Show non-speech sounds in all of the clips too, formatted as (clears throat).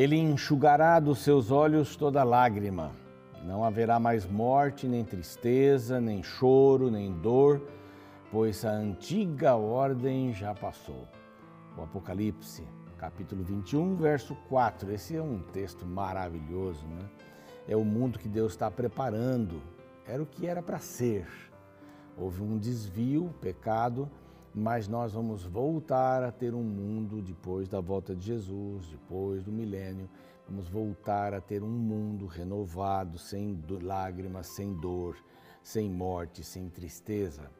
Ele enxugará dos seus olhos toda lágrima. Não haverá mais morte, nem tristeza, nem choro, nem dor, pois a antiga ordem já passou. O Apocalipse, capítulo 21, verso 4. Esse é um texto maravilhoso, né? É o mundo que Deus está preparando. Era o que era para ser. Houve um desvio, pecado, mas nós vamos voltar a ter um mundo depois da volta de Jesus, depois do milênio. Vamos voltar a ter um mundo renovado, sem lágrimas, sem dor, sem morte, sem tristeza.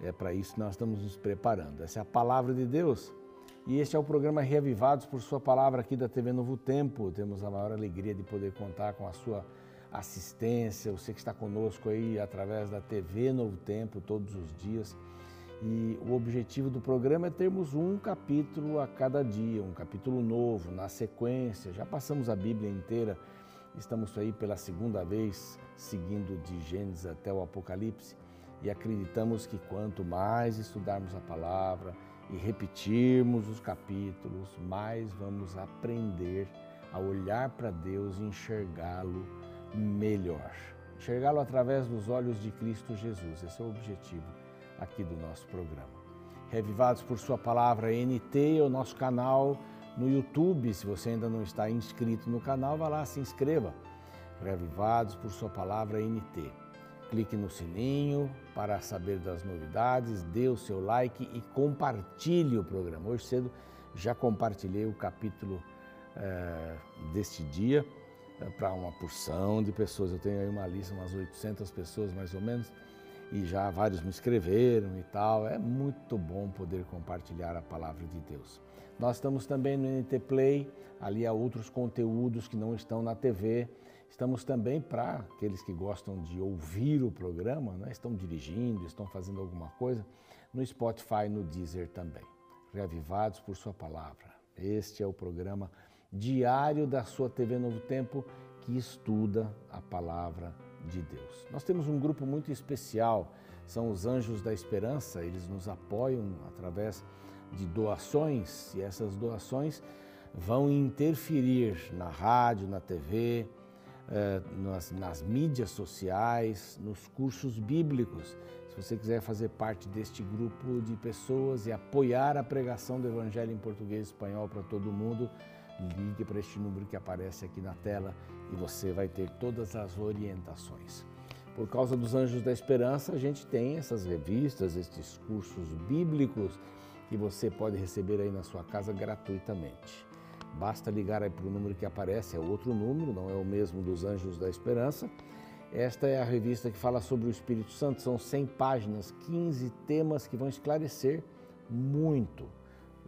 É para isso que nós estamos nos preparando. Essa é a palavra de Deus. E este é o programa Reavivados por Sua Palavra aqui da TV Novo Tempo. Temos a maior alegria de poder contar com a sua assistência, você que está conosco aí através da TV Novo Tempo todos os dias. E o objetivo do programa é termos um capítulo a cada dia, um capítulo novo, na sequência. Já passamos a Bíblia inteira, estamos aí pela segunda vez, seguindo de Gênesis até o Apocalipse, e acreditamos que quanto mais estudarmos a palavra e repetirmos os capítulos, mais vamos aprender a olhar para Deus e enxergá-lo melhor. Enxergá-lo através dos olhos de Cristo Jesus. Esse é o objetivo aqui do nosso programa. Revivados por Sua Palavra NT, é o nosso canal no YouTube. Se você ainda não está inscrito no canal, vá lá, se inscreva. Revivados por Sua Palavra NT. Clique no sininho para saber das novidades, dê o seu like e compartilhe o programa. Hoje cedo já compartilhei o capítulo é, deste dia é, para uma porção de pessoas. Eu tenho aí uma lista, umas 800 pessoas mais ou menos e já vários me escreveram e tal. É muito bom poder compartilhar a palavra de Deus. Nós estamos também no NT Play, ali há outros conteúdos que não estão na TV. Estamos também para aqueles que gostam de ouvir o programa, né? estão dirigindo, estão fazendo alguma coisa, no Spotify, no Deezer também. Reavivados por Sua palavra. Este é o programa diário da sua TV Novo Tempo que estuda a palavra de Deus. Nós temos um grupo muito especial, são os Anjos da Esperança, eles nos apoiam através de doações e essas doações vão interferir na rádio, na TV, eh, nas, nas mídias sociais, nos cursos bíblicos. Se você quiser fazer parte deste grupo de pessoas e apoiar a pregação do Evangelho em português e espanhol para todo mundo, ligue para este número que aparece aqui na tela e você vai ter todas as orientações. Por causa dos Anjos da Esperança, a gente tem essas revistas, estes cursos bíblicos que você pode receber aí na sua casa gratuitamente. Basta ligar aí para o número que aparece, é outro número, não é o mesmo dos Anjos da Esperança. Esta é a revista que fala sobre o Espírito Santo, são 100 páginas, 15 temas que vão esclarecer muito.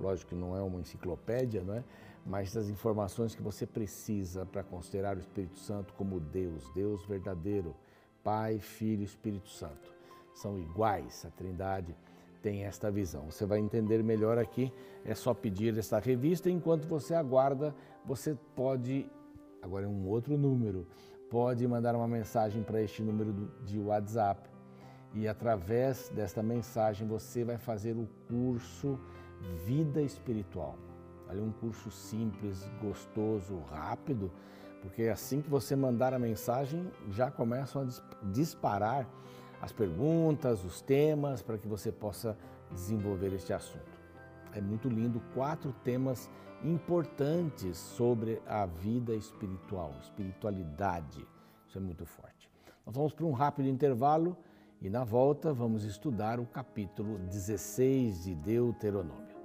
Lógico que não é uma enciclopédia, não é? Mas das informações que você precisa para considerar o Espírito Santo como Deus, Deus verdadeiro, Pai, Filho e Espírito Santo. São iguais, a Trindade tem esta visão. Você vai entender melhor aqui, é só pedir esta revista. Enquanto você aguarda, você pode, agora é um outro número, pode mandar uma mensagem para este número de WhatsApp. E através desta mensagem você vai fazer o curso Vida Espiritual ali um curso simples, gostoso, rápido, porque assim que você mandar a mensagem, já começam a disparar as perguntas, os temas, para que você possa desenvolver este assunto. É muito lindo, quatro temas importantes sobre a vida espiritual, espiritualidade. Isso é muito forte. Nós vamos para um rápido intervalo e na volta vamos estudar o capítulo 16 de Deuteronômio.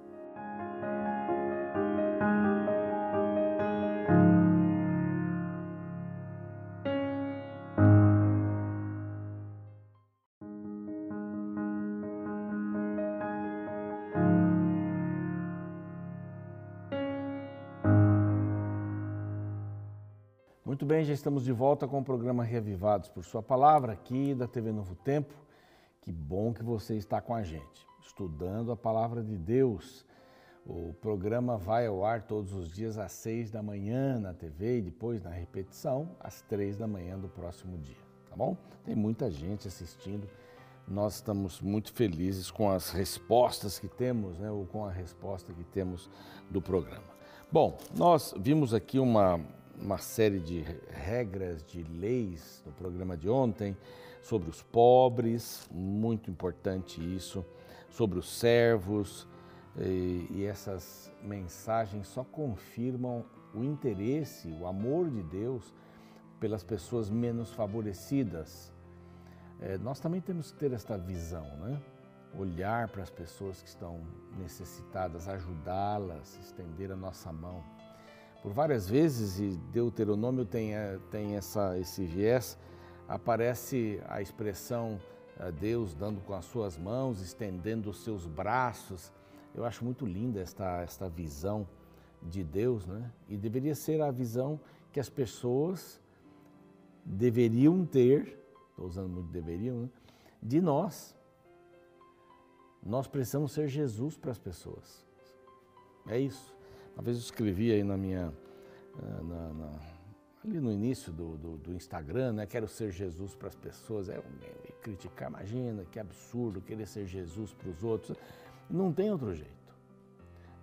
Estamos de volta com o programa Reavivados por Sua Palavra, aqui da TV Novo Tempo. Que bom que você está com a gente, estudando a palavra de Deus. O programa vai ao ar todos os dias às seis da manhã na TV e depois na repetição às três da manhã do próximo dia, tá bom? Tem muita gente assistindo. Nós estamos muito felizes com as respostas que temos, né, ou com a resposta que temos do programa. Bom, nós vimos aqui uma, uma série de regras, de leis no programa de ontem sobre os pobres, muito importante isso, sobre os servos, e, essas mensagens só confirmam o interesse, o amor de Deus pelas pessoas menos favorecidas. É, nós também temos que ter esta visão, né? olhar para as pessoas que estão necessitadas, ajudá-las, estender a nossa mão. Por várias vezes, e Deuteronômio tem, eh, tem essa, esse viés, aparece a expressão eh, Deus dando com as suas mãos, estendendo os seus braços. Eu acho muito linda esta, esta visão de Deus, né? E deveria ser a visão que as pessoas deveriam ter, estou usando muito deveriam, né? de nós, nós precisamos ser Jesus para as pessoas. É isso. Uma vez eu escrevi aí na minha. Eh, na, na, ali no início do, do, do, Instagram, né? Quero ser Jesus para as pessoas. É criticar, imagina que absurdo querer ser Jesus para os outros. Não tem outro jeito.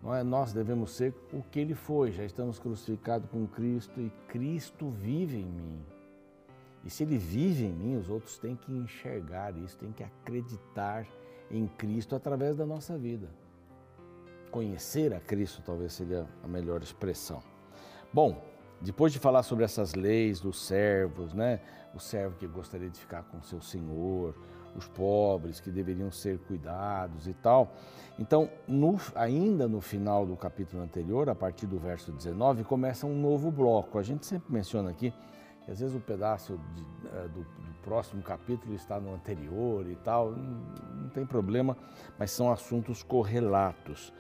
É? Nós devemos ser o que ele foi. Já estamos crucificados com Cristo e Cristo vive em mim. E se ele vive em mim, os outros têm que enxergar isso, têm que acreditar em Cristo através da nossa vida. Conhecer a Cristo talvez seria a melhor expressão. Bom, depois de falar sobre essas leis dos servos, né? O servo que gostaria de ficar com seu senhor, os pobres que deveriam ser cuidados e tal. Então, no, ainda no final do capítulo anterior, a partir do verso 19, começa um novo bloco. A gente sempre menciona aqui que às vezes o pedaço de, uh, do, do, próximo capítulo está no anterior e tal, não, não tem problema, mas são assuntos correlatos.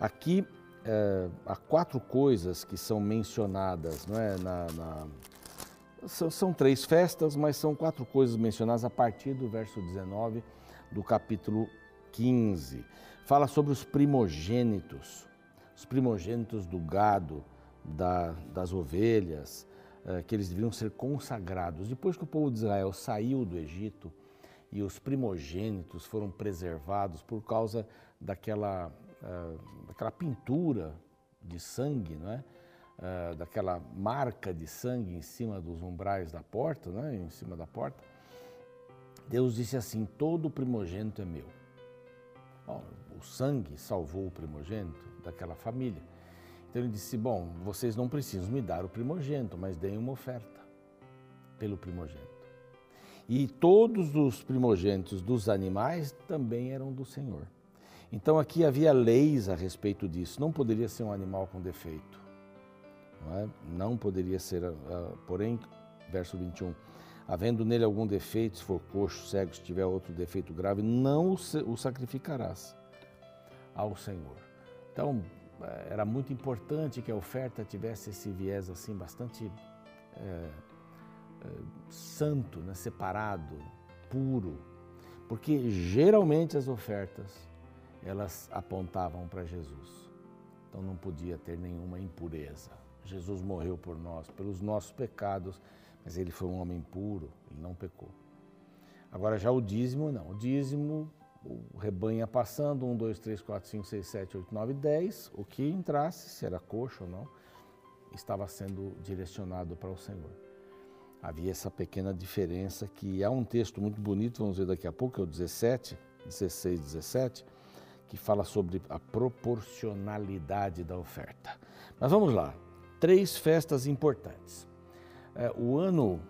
Aqui uh, há quatro coisas que são mencionadas, não é? Na, na, são, são três festas, mas são quatro coisas mencionadas a partir do verso 19 do capítulo 15. Fala sobre os primogênitos, os primogênitos do gado, da, das ovelhas, eh, que eles deviam ser consagrados. Depois que o povo de Israel saiu do Egito e os primogênitos foram preservados por causa daquela, uh, daquela pintura de sangue, não é? Uh, daquela marca de sangue em cima dos umbrais da porta, né? em cima da porta, Deus disse assim: todo primogênito é meu. Bom, o sangue salvou o primogênito daquela família. Então ele disse: Bom, vocês não precisam me dar o primogênito, mas deem uma oferta pelo primogênito. E todos os primogênitos dos animais também eram do Senhor. Então aqui havia leis a respeito disso. Não poderia ser um animal com defeito. Não, é? não poderia ser, uh, porém, verso 21. Havendo nele algum defeito, se for coxo, cego, se tiver outro defeito grave, não o sacrificarás ao Senhor. Então, eh, era muito importante que a oferta tivesse esse viés assim bastante é, é, santo, né? separado, puro, porque geralmente as ofertas elas apontavam para Jesus. Então não podia ter nenhuma impureza. Jesus morreu por nós, pelos nossos pecados, mas ele foi um homem puro, ele não pecou. Agora já o dízimo não. O dízimo o rebanho passando, 1, 2, 3, 4, 5, 6, 7, 8, 9, 10, o que entrasse, se era coxo ou não, estava sendo direcionado para o Senhor. Havia essa pequena diferença que há um texto muito bonito, vamos ver daqui a pouco, é o 17, 16, 17, que fala sobre a proporcionalidade da oferta. Mas vamos lá, três festas importantes. É, o ano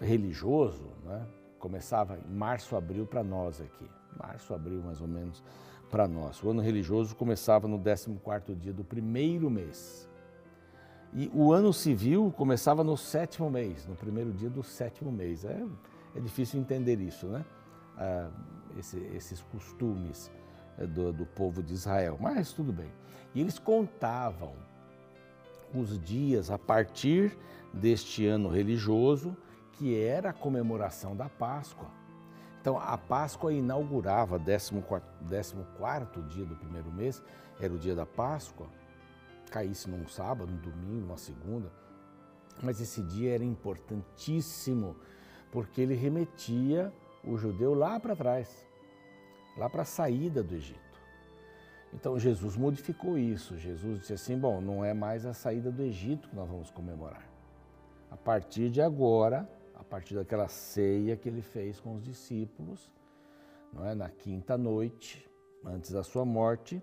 religioso né, começava em março, abril para nós aqui março, abril mais ou menos, para nós. O ano religioso começava no 14º dia do primeiro mês. E o ano civil começava no sétimo mês, no primeiro dia do sétimo mês. É, é difícil entender isso, né? Ah, esse, esses costumes do, do povo de Israel, mas tudo bem. E eles contavam os dias a partir deste ano religioso, que era a comemoração da Páscoa. Então, a Páscoa inaugurava, 14 dia do primeiro mês, era o dia da Páscoa, caísse num sábado, num domingo, numa segunda, mas esse dia era importantíssimo, porque ele remetia o judeu lá para trás, lá para a saída do Egito. Então Jesus modificou isso. Jesus disse assim: bom, não é mais a saída do Egito que nós vamos comemorar. A partir de agora, a partir daquela ceia que ele fez com os discípulos, não é? na quinta noite, antes da sua morte,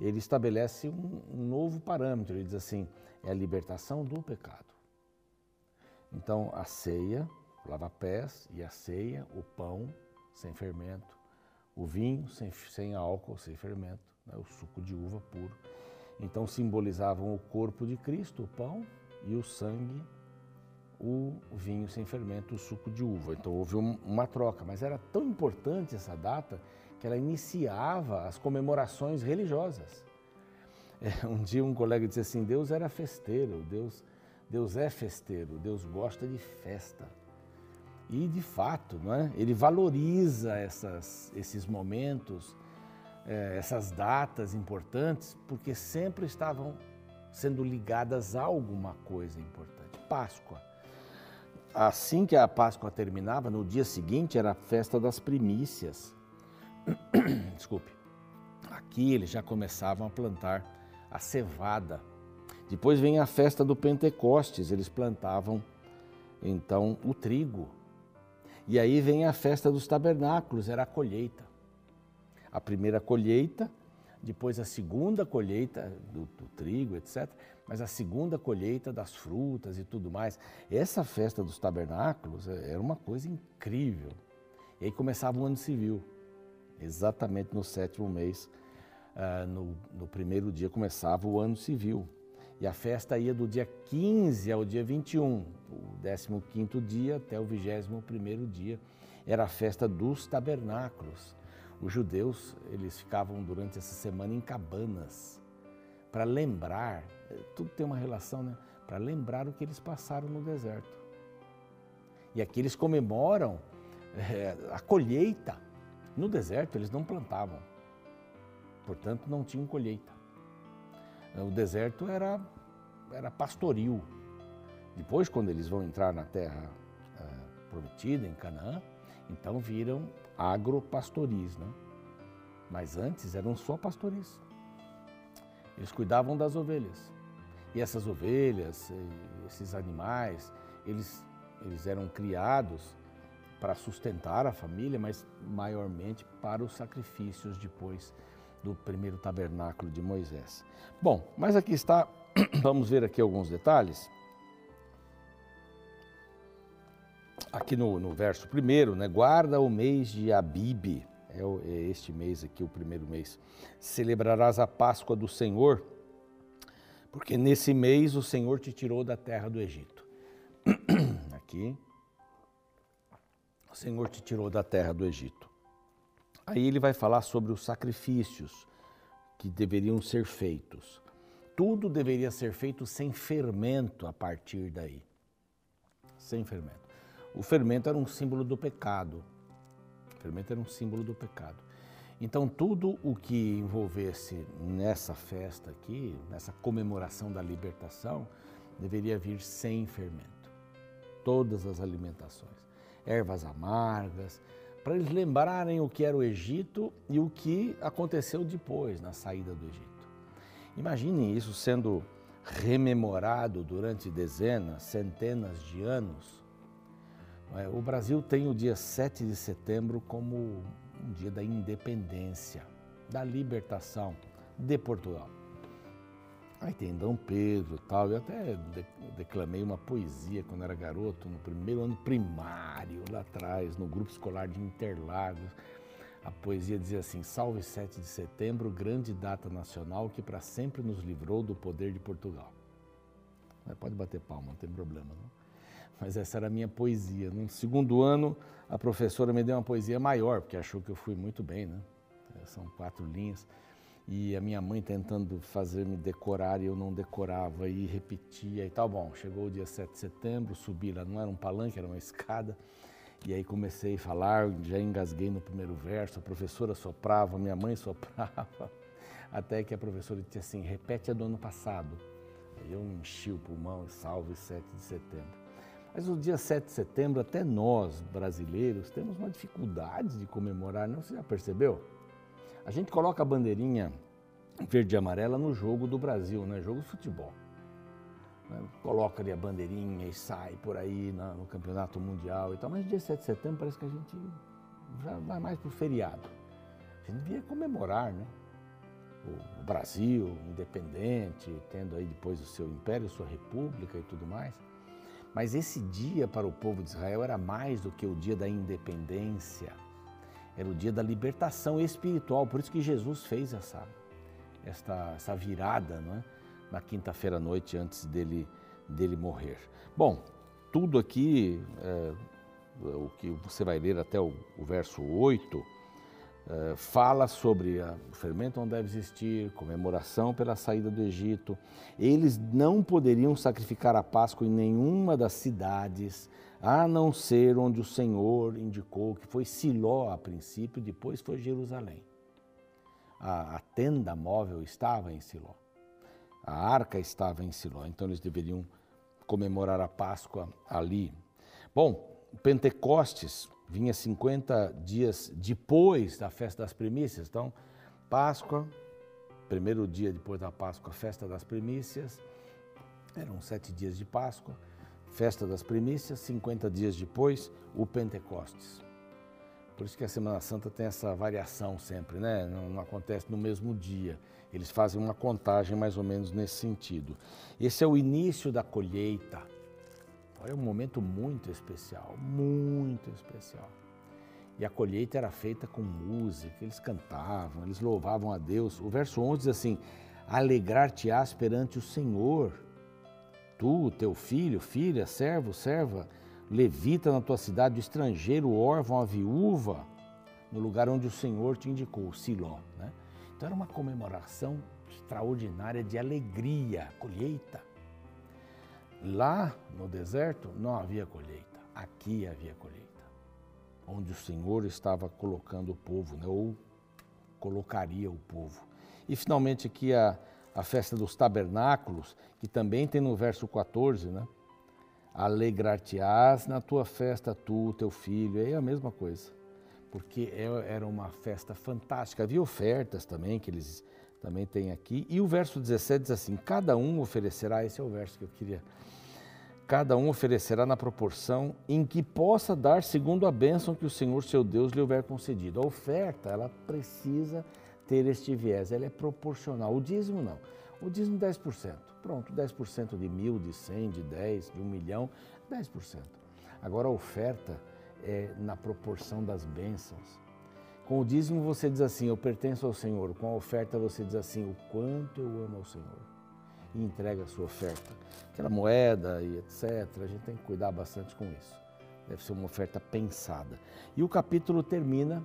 ele estabelece um, um novo parâmetro. Ele diz assim: é a libertação do pecado. Então, a ceia, lava pés, e a ceia, o pão sem fermento, o vinho sem, sem álcool, sem fermento, né? o suco de uva puro. Então, simbolizavam o corpo de Cristo, o pão, e o sangue, o vinho sem fermento, o suco de uva. Então, houve um, uma troca, mas era tão importante essa data que ela iniciava as comemorações religiosas. É, um dia um colega disse assim: Deus era festeiro, Deus, Deus é festeiro, Deus gosta de festa. E de fato, não é? ele valoriza essas, esses momentos, é, essas datas importantes, porque sempre estavam sendo ligadas a alguma coisa importante. Páscoa. Assim que a Páscoa terminava, no dia seguinte era a festa das primícias. (coughs) Desculpe. Aqui eles já começavam a plantar a cevada. Depois vem a festa do Pentecostes, eles plantavam então o trigo. E aí vem a festa dos tabernáculos, era a colheita. A primeira colheita, depois a segunda colheita do, do, trigo, etc. Mas a segunda colheita das frutas e tudo mais. Essa festa dos tabernáculos é, era uma coisa incrível. E aí começava o ano civil, exatamente no sétimo mês ah, no, no primeiro dia começava o ano civil. E a festa ia do dia 15 ao dia 21, o 15 dia até o 21 dia. Era a festa dos tabernáculos. Os judeus, eles ficavam durante essa semana em cabanas para lembrar, tudo tem uma relação, né? Para lembrar o que eles passaram no deserto. E aqui eles comemoram é, a colheita. No deserto eles não plantavam portanto não tinham colheita. O deserto era, era pastoril. Depois, quando eles vão entrar na terra é, prometida, em Canaã, então viram agropastoris, né? Mas antes eram só pastoris. Eles cuidavam das ovelhas. E essas ovelhas, esses animais, eles, eles eram criados para sustentar a família, mas maiormente para os sacrifícios depois do primeiro tabernáculo de Moisés. Bom, mas aqui está, (coughs) vamos ver aqui alguns detalhes. Aqui no, no verso primeiro, né? Guarda o mês de Abibe, é, é este mês aqui, o primeiro mês. Celebrarás a Páscoa do Senhor, porque nesse mês o Senhor te tirou da terra do Egito. (clears throat) Aqui, o Senhor te tirou da terra do Egito. Aí ele vai falar sobre os sacrifícios que deveriam ser feitos. Tudo deveria ser feito sem fermento a partir daí. Sem fermento. O fermento era um símbolo do pecado. O fermento era um símbolo do pecado. Então, tudo o que envolvesse nessa festa aqui, nessa comemoração da libertação, deveria vir sem fermento. Todas as alimentações. Ervas amargas, para eles lembrarem o que era o Egito e o que aconteceu depois, na saída do Egito. Imaginem isso sendo rememorado durante dezenas, centenas de anos. É? O Brasil tem o dia 7 de setembro como um dia da independência, da libertação de Portugal. Aí tem Dom Pedro tal. Eu até declamei uma poesia quando era garoto, no primeiro ano primário, lá atrás, no grupo escolar de Interlagos. A poesia dizia assim: Salve 7 de setembro, grande data nacional que para sempre nos livrou do poder de Portugal. Pode bater palma, não tem problema. Não? Mas essa era a minha poesia. No segundo ano, a professora me deu uma poesia maior, porque achou que eu fui muito bem, né? São quatro linhas e a minha mãe tentando fazer-me decorar e eu não decorava e repetia e tal. Bom, chegou o dia 7 de setembro, subi lá, não era um palanque, era uma escada. E aí comecei a falar, já engasguei no primeiro verso, a professora soprava, minha mãe (laughs) soprava, até que a professora disse assim, repete a do ano passado. Aí eu enchi o pulmão, salve 7 de setembro. Mas o dia 7 de setembro, até nós, brasileiros, temos uma dificuldade de comemorar, não? Você já percebeu? A gente coloca a bandeirinha verde e amarela no jogo do Brasil, né? Jogo de futebol. Né? Coloca ali a bandeirinha e sai por aí no campeonato mundial e tal. Mas dia 7 de setembro parece que a gente já vai mais para o feriado. A gente devia comemorar, né? O Brasil independente, tendo aí depois o seu império, sua república e tudo mais. Mas esse dia para o povo de Israel era mais do que o dia da independência, era o dia da libertação espiritual. Por isso que Jesus fez essa, esta, essa virada não é? na quinta-feira à noite antes dele, dele morrer. Bom, tudo aqui, é, o que você vai ler até o, o verso 8, é, fala sobre a, o fermento não deve existir, comemoração pela saída do Egito. Eles não poderiam sacrificar a Páscoa em nenhuma das cidades, a não ser onde o Senhor indicou, que foi Siló a princípio, depois foi Jerusalém. A, a tenda móvel estava em Siló, a arca estava em Siló, então eles deveriam comemorar a Páscoa ali. Bom, Pentecostes vinha 50 dias depois da festa das primícias. Então, Páscoa, primeiro dia depois da Páscoa, festa das primícias, eram sete dias de Páscoa, festa das primícias, 50 dias depois, o Pentecostes. Por isso que a Semana Santa tem essa variação sempre, né? Não, não, acontece no mesmo dia. Eles fazem uma contagem mais ou menos nesse sentido. Esse é o início da colheita. É um momento muito especial, muito especial. E a colheita era feita com música, eles cantavam, eles louvavam a Deus. O verso 11 diz assim: Alegrar-te-ás perante o Senhor, tu, teu filho, filha, servo, serva, levita na tua cidade, o estrangeiro, órfão, a viúva, no lugar onde o Senhor te indicou, Siló. Né? Então era uma comemoração extraordinária de alegria, colheita. Lá no deserto não havia colheita, aqui havia colheita, onde o Senhor estava colocando o povo, né? ou colocaria o povo. E finalmente aqui a, a festa dos tabernáculos, que também tem no verso 14, né? Alegrar-te-ás na tua festa, tu, teu filho, é a mesma coisa, porque é, era uma festa fantástica. Havia ofertas também, que eles também têm aqui. E o verso 17 diz assim: Cada um oferecerá, esse é o verso que eu queria cada um oferecerá na proporção em que possa dar segundo a bênção que o Senhor seu Deus lhe houver concedido. A oferta, ela precisa ter este viés, ela é proporcional. O dízimo não. O dízimo 10%. Pronto, 10% de mil, de cem, de dez, de um milhão, 10%. Agora a oferta é na proporção das bênçãos. Com o dízimo você diz assim, eu pertenço ao Senhor. Com a oferta você diz assim, o quanto eu amo ao Senhor e entrega a sua oferta. Aquela moeda e etc., a gente tem que cuidar bastante com isso. Deve ser uma oferta pensada. E o capítulo termina,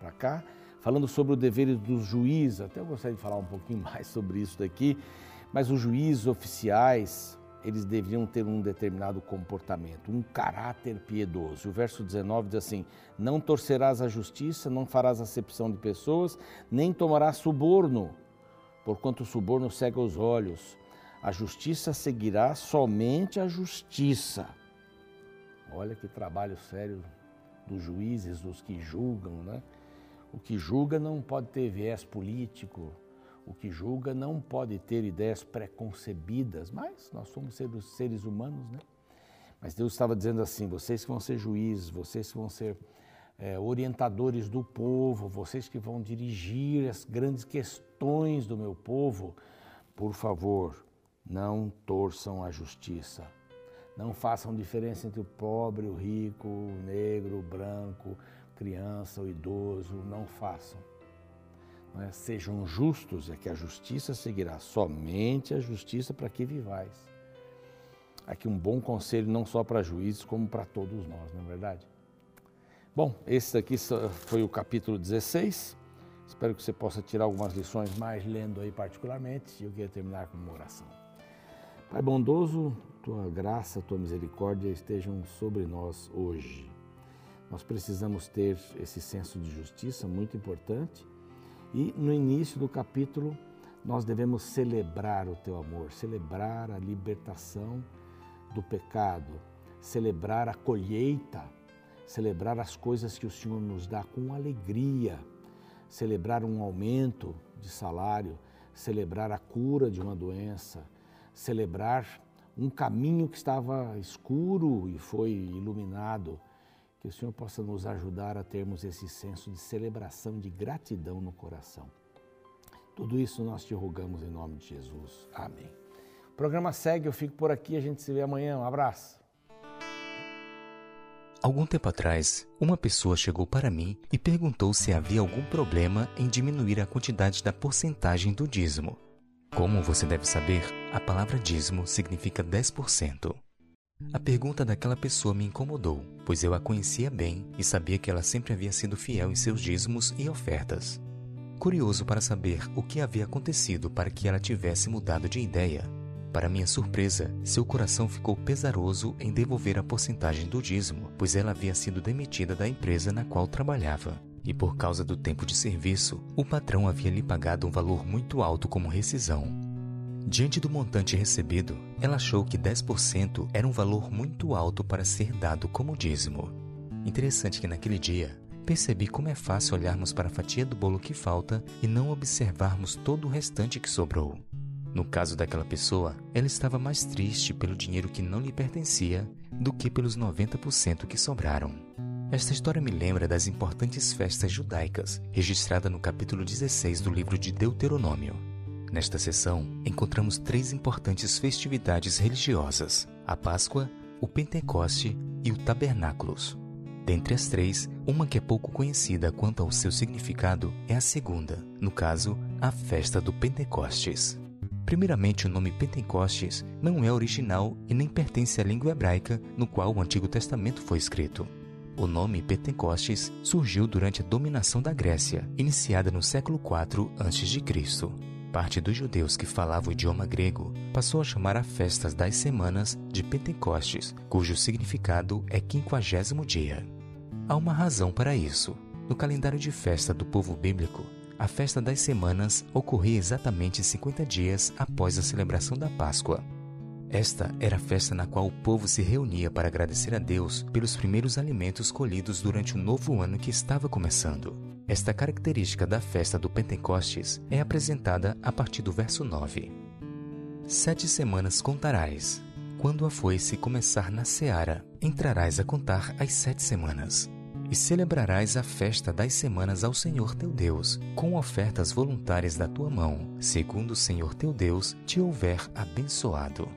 para cá, falando sobre o dever dos juízes. Até eu gostaria de falar um pouquinho (laughs) mais sobre isso daqui, mas os juízes oficiais, eles deveriam ter um determinado comportamento, um caráter piedoso. O verso 19 diz assim: Não torcerás a justiça, não farás acepção de pessoas, nem tomarás suborno porquanto o suborno cega os olhos. A justiça seguirá somente a justiça. Olha que trabalho sério dos juízes, dos que julgam, né? O que julga não pode ter viés político, o que julga não pode ter ideias preconcebidas, mas nós somos seres, humanos, né? Mas Deus estava dizendo assim: vocês que vão ser juízes, vocês que vão ser é, orientadores do povo, vocês que vão dirigir as grandes questões do meu povo, por favor, não torçam a justiça. Não façam diferença entre o pobre, o rico, o negro, o branco, criança, o idoso. Não façam. Não é? Sejam justos, é que a justiça seguirá. Somente a justiça para que vivais. Aqui um bom conselho não só para juízes, como para todos nós, não é verdade? Bom, esse aqui foi o capítulo 16. Espero que você possa tirar algumas lições mais lendo aí particularmente. E eu queria terminar com uma oração. Pai bondoso, tua graça, tua misericórdia estejam sobre nós hoje. Nós precisamos ter esse senso de justiça muito importante. E no início do capítulo, nós devemos celebrar o teu amor, celebrar a libertação do pecado, celebrar a colheita celebrar as coisas que o Senhor nos dá com alegria, celebrar um aumento de salário, celebrar a cura de uma doença, celebrar um caminho que estava escuro e foi iluminado. Que o Senhor possa nos ajudar a termos esse senso de celebração, de gratidão no coração. Tudo isso nós te rogamos em nome de Jesus. Amém. O programa segue, eu fico por aqui, a gente se vê amanhã. Um abraço. Algum tempo atrás, uma pessoa chegou para mim e perguntou se havia algum problema em diminuir a quantidade da porcentagem do dízimo. Como você deve saber, a palavra dízimo significa 10%. A pergunta daquela pessoa me incomodou, pois eu a conhecia bem e sabia que ela sempre havia sido fiel em seus dízimos e ofertas. Curioso para saber o que havia acontecido para que ela tivesse mudado de ideia, para minha surpresa, seu coração ficou pesaroso em devolver a porcentagem do dízimo, pois ela havia sido demitida da empresa na qual trabalhava. E por causa do tempo de serviço, o patrão havia lhe pagado um valor muito alto como rescisão. Diante do montante recebido, ela achou que 10% era um valor muito alto para ser dado como dízimo. Interessante que naquele dia, percebi como é fácil olharmos para a fatia do bolo que falta e não observarmos todo o restante que sobrou. No caso daquela pessoa, ela estava mais triste pelo dinheiro que não lhe pertencia do que pelos 90% que sobraram. Esta história me lembra das importantes festas judaicas, registrada no capítulo 16 do livro de Deuteronômio. Nesta sessão, encontramos três importantes festividades religiosas: a Páscoa, o Pentecoste e o Tabernáculos. Dentre as três, uma que é pouco conhecida quanto ao seu significado é a segunda, no caso, a festa do Pentecostes. Primeiramente, o nome Pentecostes não é original e nem pertence à língua hebraica no qual o Antigo Testamento foi escrito. O nome Pentecostes surgiu durante a dominação da Grécia, iniciada no século IV a.C. Parte dos judeus que falavam o idioma grego passou a chamar a festas das semanas de Pentecostes, cujo significado é quinquagésimo dia. Há uma razão para isso. No calendário de festa do povo bíblico, a festa das semanas ocorria exatamente 50 dias após a celebração da Páscoa. Esta era a festa na qual o povo se reunia para agradecer a Deus pelos primeiros alimentos colhidos durante o novo ano que estava começando. Esta característica da festa do Pentecostes é apresentada a partir do verso 9. Sete semanas contarás. Quando a foice começar na seara, entrarás a contar as sete semanas e celebrarás a festa das semanas ao Senhor teu Deus, com ofertas voluntárias da tua mão, segundo o Senhor teu Deus te houver abençoado.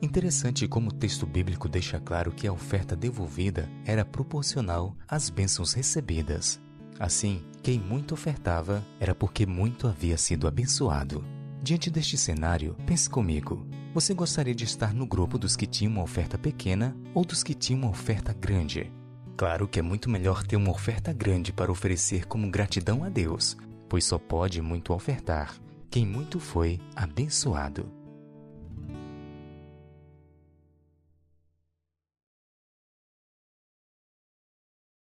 Interessante como o texto bíblico deixa claro que a oferta devolvida era proporcional às bênçãos recebidas. Assim, quem muito ofertava era porque muito havia sido abençoado. Diante deste cenário, pense comigo: você gostaria de estar no grupo dos que tinham uma oferta pequena ou dos que tinham uma oferta grande? Claro que é muito melhor ter uma oferta grande para oferecer como gratidão a Deus, pois só pode muito ofertar quem muito foi abençoado.